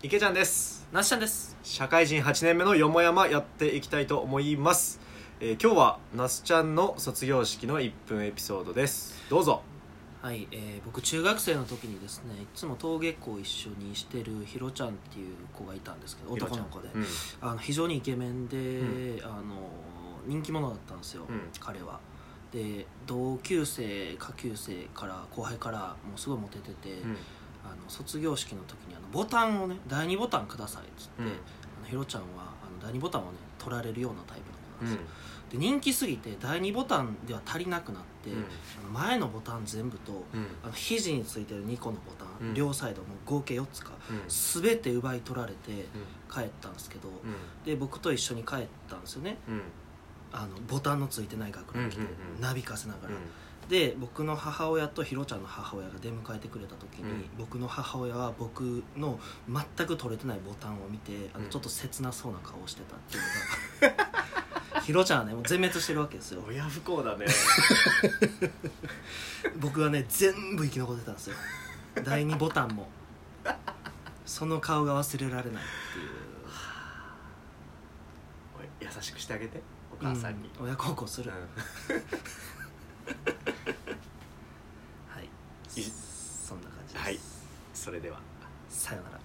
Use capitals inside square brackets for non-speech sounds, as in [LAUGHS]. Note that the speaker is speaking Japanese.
池ちゃんです。なっしゃんです。社会人8年目のよもやまやっていきたいと思います、えー今日は那須ちゃんの卒業式の1分エピソードです。どうぞ。はい、えー僕中学生の時にですねいつも登下校一緒にしてるひろちゃんっていう子がいたんですけど男の子で。うん。あの非常にイケメンで、うあの人気者だったんですよ、うん。彼は。で同級生下級生から後輩からもうすごいモテてて、うんあの卒業式の時にあのボタンをね第2ボタンくださいっつって、うん。あのひろちゃんはあの第2ボタンをね取られるようなタイプの子なんうんですよ、で人気すぎて第2ボタンでは足りなくなって、あの前のボタン全部とうん。あの肘についてる2個のボタン、うん。両サイドも合計4つかうん。全て奪い取られて帰ったんですけど、で僕と一緒に帰ったんですよね。うん。うんあのボタンのついてない学ラン着て、うんうんうん。なびかせながら、で僕の母親とひろちゃんの母親が出迎えてくれた時に、うん。僕の母親は僕の全く取れてないボタンを見てあのうん。ちょっと切なそうな顔をしてたっていうのが [LAUGHS] ひろちゃんはねもう全滅してるわけですよ。親不幸だね。[LAUGHS] 僕はね全部生き残ってたんですよ。第2ボタンも。その顔が忘れられないっていう。[LAUGHS] 優しくしてあげてお母さんに、うん親孝行する、うんそんな感じです。はい。それではさようなら。